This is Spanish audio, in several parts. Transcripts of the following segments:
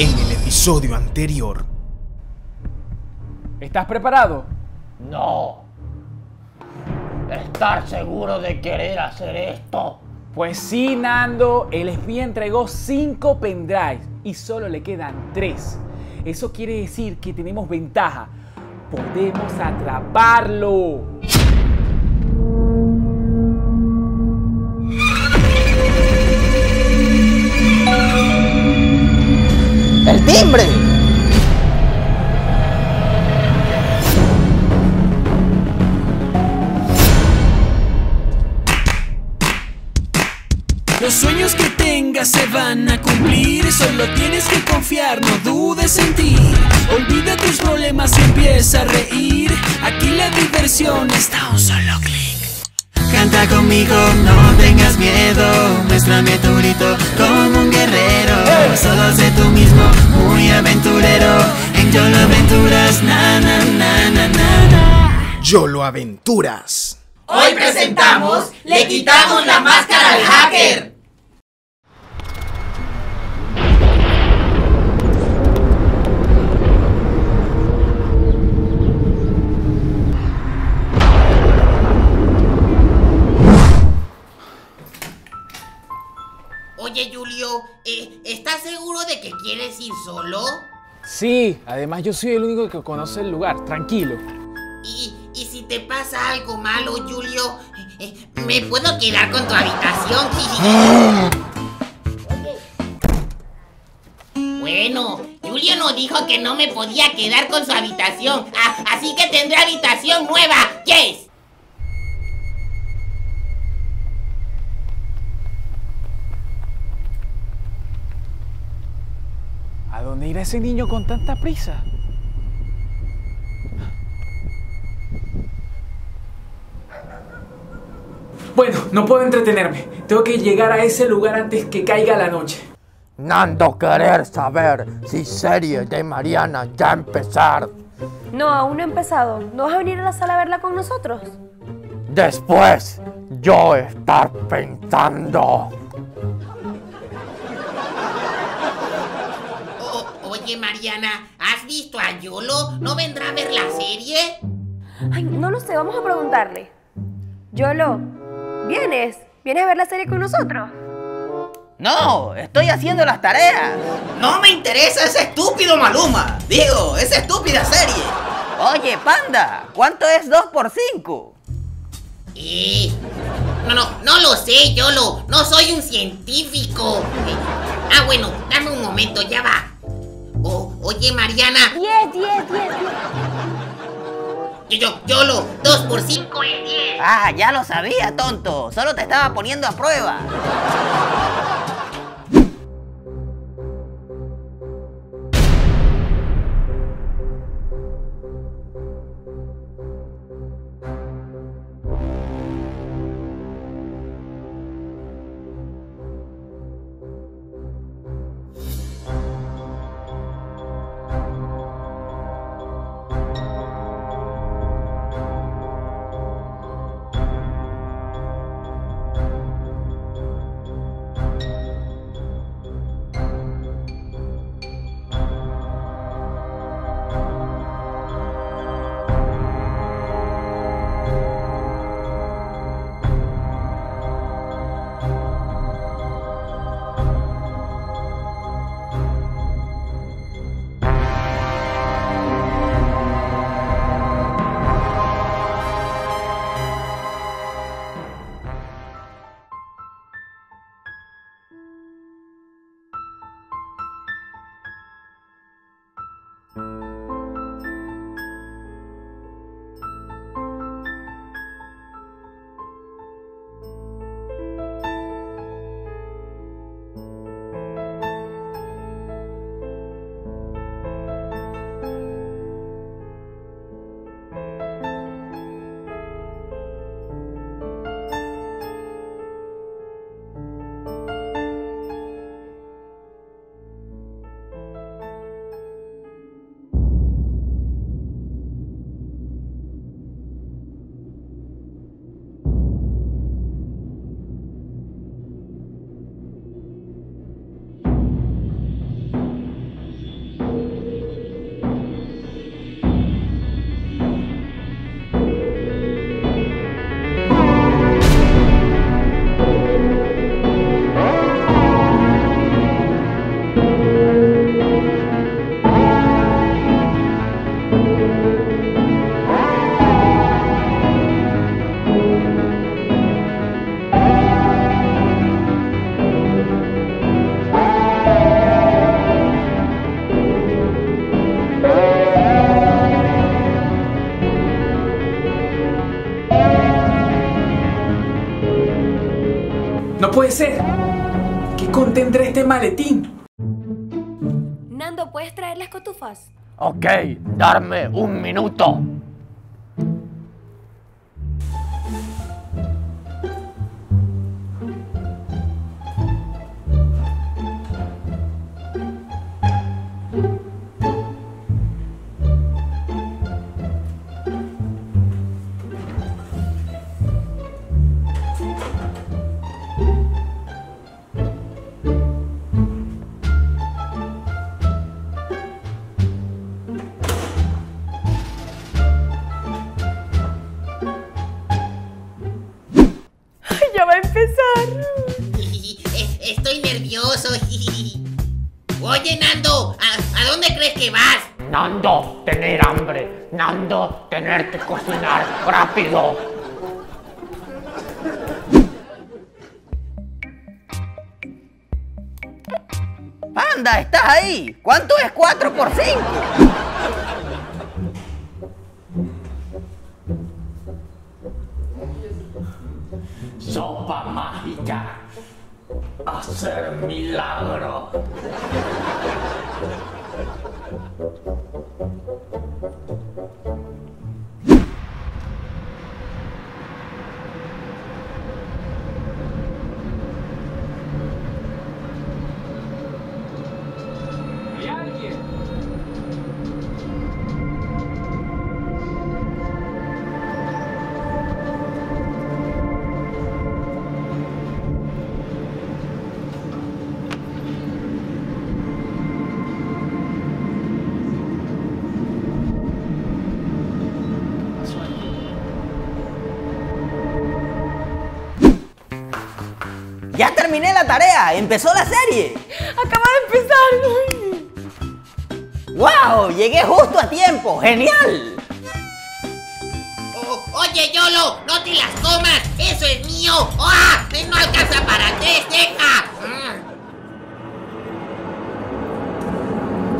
En el episodio anterior. ¿Estás preparado? No. ¿Estar seguro de querer hacer esto? Pues sí, Nando. El espía entregó 5 pendrives y solo le quedan 3. Eso quiere decir que tenemos ventaja. Podemos atraparlo. ¡El timbre! Los sueños que tengas se van a cumplir, solo tienes que confiar, no dudes en ti. Olvida tus problemas y empieza a reír. Aquí la diversión está a un solo clic. Canta conmigo, no tengas miedo. Muéstrame tu grito como un guerrero. Solo sé tú mismo, muy aventurero. En Yolo Aventuras, na na na na na. na. YOLO Aventuras. Hoy presentamos Le quitamos la máscara al hacker. Oye, Julio, eh, ¿estás seguro de que quieres ir solo? Sí, además yo soy el único que conoce el lugar. Tranquilo. Y, y si te pasa algo malo, Julio, eh, eh, ¿me puedo quedar con tu habitación? Bueno, Julio nos dijo que no me podía quedar con su habitación, ah, así que tendré habitación nueva. Yes. ¿A dónde irá ese niño con tanta prisa? Bueno, no puedo entretenerme. Tengo que llegar a ese lugar antes que caiga la noche. Nando querer saber si serie de Mariana ya empezar. No, aún no ha empezado. ¿No vas a venir a la sala a verla con nosotros? Después, yo estar pensando. Oye, Mariana, ¿has visto a Yolo? ¿No vendrá a ver la serie? Ay, no lo sé, vamos a preguntarle. Yolo, ¿vienes? ¿Vienes a ver la serie con nosotros? No, estoy haciendo las tareas. No me interesa ese estúpido Maluma. Digo, esa estúpida serie. Oye, panda, ¿cuánto es 2 por 5? Eh, no, no, no lo sé, Yolo. No soy un científico. Eh, ah, bueno, dame un momento, ya va. Oye, Mariana. 10, 10, 10, 10. Yo, yo, Yolo, 2 por 5 es 10. Ah, ya lo sabía, tonto. Solo te estaba poniendo a prueba. ¿Puedes traer las cotufas? Ok, darme un minuto. ¿A, a dónde crees que vas? Nando, tener hambre. Nando, tener que cocinar rápido. Panda, ¿estás ahí? ¿Cuánto es 4 por 5? Sopa mágica. Hacer milagro. Terminé la tarea, empezó la serie. Acaba de empezar. ¡Wow! Llegué justo a tiempo, genial. Oye, Yolo, no te las comas. Eso es mío. ¡Ah! No alcanza para tres, deja. Mm.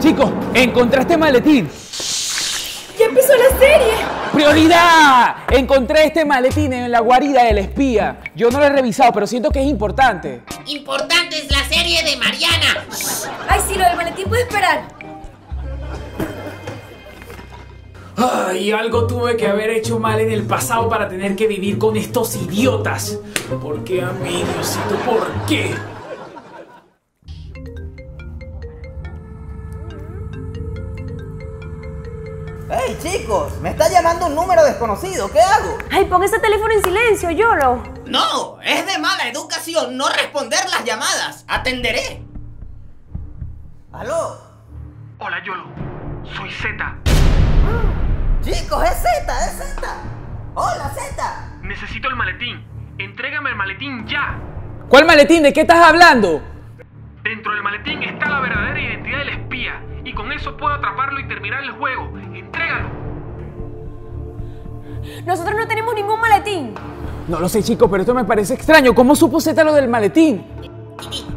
Chicos, encontré este maletín. Ya empezó la serie. ¡Prioridad! Encontré este maletín en la guarida del espía. Yo no lo he revisado, pero siento que es importante. Importante es la serie de Mariana. Ay, sí, lo del maletín puede esperar. Ay, algo tuve que haber hecho mal en el pasado para tener que vivir con estos idiotas. ¿Por qué a mí, Diosito? ¿Por qué? Chicos! Me está llamando un número desconocido, ¿qué hago? Ay, pon ese teléfono en silencio, Yolo. No, es de mala educación no responder las llamadas. Atenderé. ¿Aló? Hola Yolo, soy Z. Chicos, es Z, es Z. Hola Z. Necesito el maletín. Entrégame el maletín ya. ¿Cuál maletín? ¿De qué estás hablando? Dentro del maletín está la verdadera identidad del espía. Y con eso puedo atraparlo y terminar el juego. Entrégalo. Nosotros no tenemos ningún maletín. No lo sé, chicos, pero esto me parece extraño. ¿Cómo supo Z lo del maletín?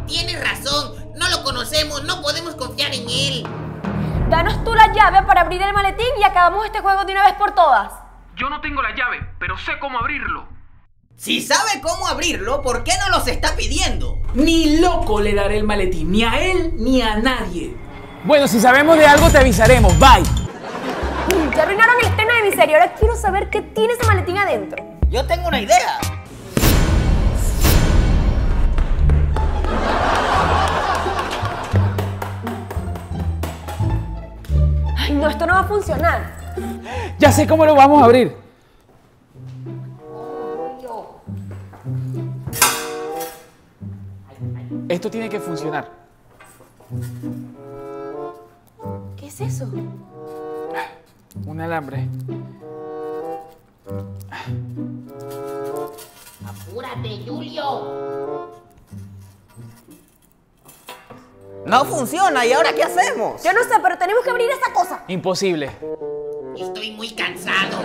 Tienes razón. No lo conocemos. No podemos confiar en él. Danos tú la llave para abrir el maletín y acabamos este juego de una vez por todas. Yo no tengo la llave, pero sé cómo abrirlo. Si sabe cómo abrirlo, ¿por qué no los está pidiendo? Ni loco le daré el maletín, ni a él ni a nadie. Bueno, si sabemos de algo te avisaremos. Bye. Ya arruinaron el estreno de mi serie. Ahora quiero saber qué tiene ese maletín adentro. Yo tengo una idea. Ay, no, esto no va a funcionar. Ya sé cómo lo vamos a abrir. Esto tiene que funcionar. ¿Qué es eso? Un alambre. Apúrate, Julio. No funciona, ¿y ahora qué hacemos? Yo no sé, pero tenemos que abrir esta cosa. Imposible. Estoy muy cansado.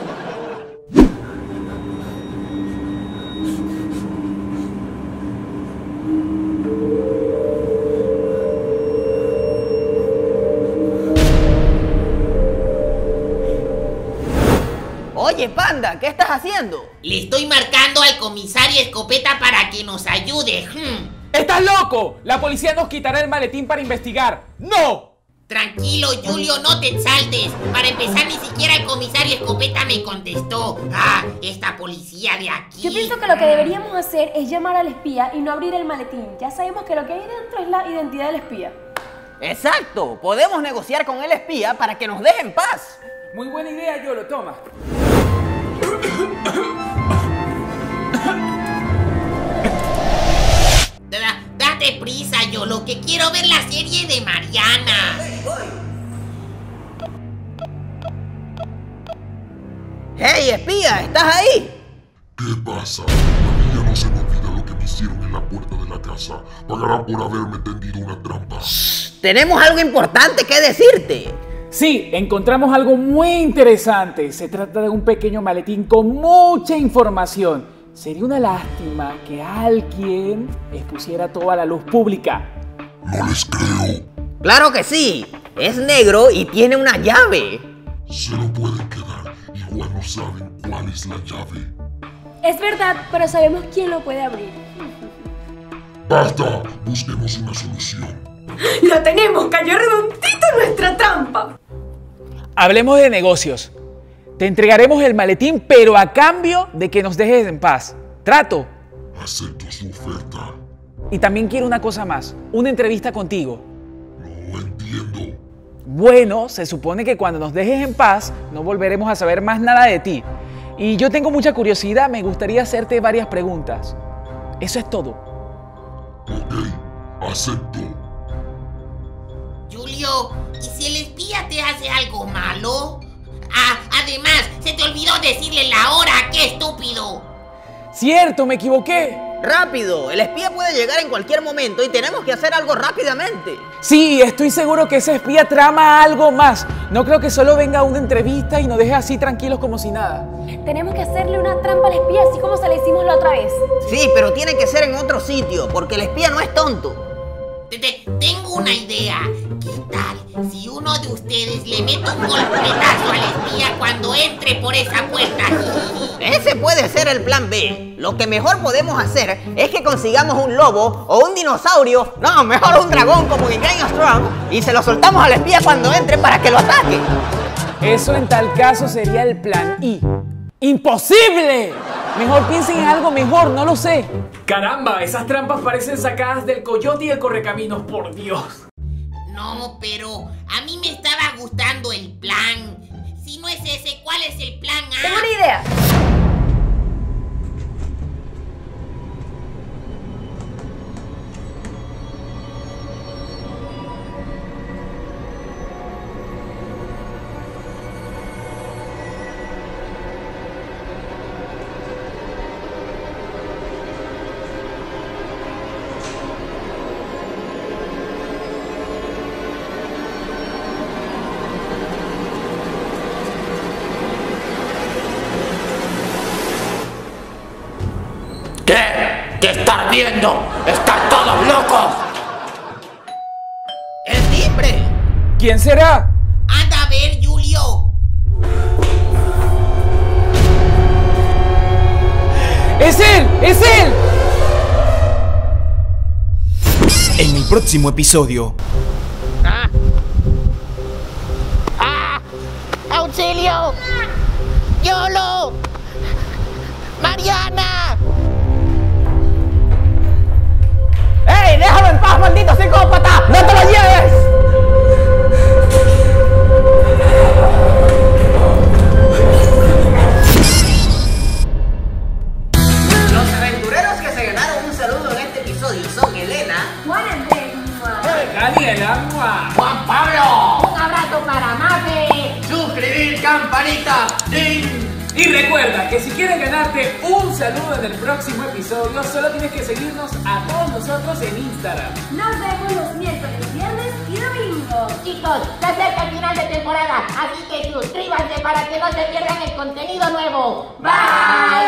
Oye, Panda, ¿qué estás haciendo? Le estoy marcando al comisario Escopeta para que nos ayude. Hmm. ¡Estás loco! La policía nos quitará el maletín para investigar. ¡No! Tranquilo, Julio, no te exaltes. Para empezar, ni siquiera el comisario Escopeta me contestó. Ah, esta policía de aquí. Yo pienso que lo que deberíamos hacer es llamar al espía y no abrir el maletín. Ya sabemos que lo que hay dentro es la identidad del espía. Exacto, podemos negociar con el espía para que nos deje en paz. Muy buena idea, yo lo toma. Da- date prisa, yo lo que quiero ver la serie de Mariana. ¡Hey, espía! ¿Estás ahí? ¿Qué pasa? A mí ya no se me olvida lo que me hicieron en la puerta de la casa. Pagarán por haberme tendido una trampa. Tenemos algo importante que decirte. Sí, encontramos algo muy interesante. Se trata de un pequeño maletín con mucha información. Sería una lástima que alguien expusiera toda la luz pública. No les creo. Claro que sí. Es negro y tiene una llave. Se lo pueden quedar. Igual no saben cuál es la llave. Es verdad, pero sabemos quién lo puede abrir. ¡Basta! Busquemos una solución. ¡Lo tenemos! ¡Cayó redondito Hablemos de negocios. Te entregaremos el maletín, pero a cambio de que nos dejes en paz. Trato. Acepto su oferta. Y también quiero una cosa más, una entrevista contigo. No entiendo. Bueno, se supone que cuando nos dejes en paz no volveremos a saber más nada de ti. Y yo tengo mucha curiosidad, me gustaría hacerte varias preguntas. Eso es todo. Ok, acepto. ¿Y si el espía te hace algo malo? Ah, además, se te olvidó decirle la hora, qué estúpido. Cierto, me equivoqué. Rápido, el espía puede llegar en cualquier momento y tenemos que hacer algo rápidamente. Sí, estoy seguro que ese espía trama algo más. No creo que solo venga a una entrevista y nos deje así tranquilos como si nada. Tenemos que hacerle una trampa al espía, así como se la hicimos la otra vez. Sí, pero tiene que ser en otro sitio, porque el espía no es tonto. Te- te- tengo una idea. ¿Qué tal si uno de ustedes le mete un golpetazo al espía cuando entre por esa puerta? Ese puede ser el plan B. Lo que mejor podemos hacer es que consigamos un lobo o un dinosaurio, no, mejor un dragón como en Game of Thrones, y se lo soltamos al espía cuando entre para que lo ataque. Eso en tal caso sería el plan I. ¡Imposible! Mejor piensen en algo mejor, no lo sé. Caramba, esas trampas parecen sacadas del coyote y el correcaminos, por Dios. No, pero a mí me estaba gustando el plan. Si no es ese, ¿cuál es el plan A? Tengo una idea. ¿Qué? ¿Qué están viendo? ¡Están todos locos! ¡El timbre! ¿Quién será? Anda a ver, Julio. ¡Es él! ¡Es él! En el próximo episodio, ¡Auxilio! ¡Yolo! ¡Mariana! Paz, maldito psicópata! ¡No te lo lleves! Los aventureros que se ganaron un saludo en este episodio son Elena, Juan Andrés. Daniela. Juan Pablo, Y recuerda que si quieres ganarte un saludo en el próximo episodio, solo tienes que seguirnos a todos nosotros en Instagram. Nos vemos los miércoles, viernes y domingo. Chicos, se acerca el final de temporada, así que suscríbanse para que no se pierdan el contenido nuevo. ¡Bye!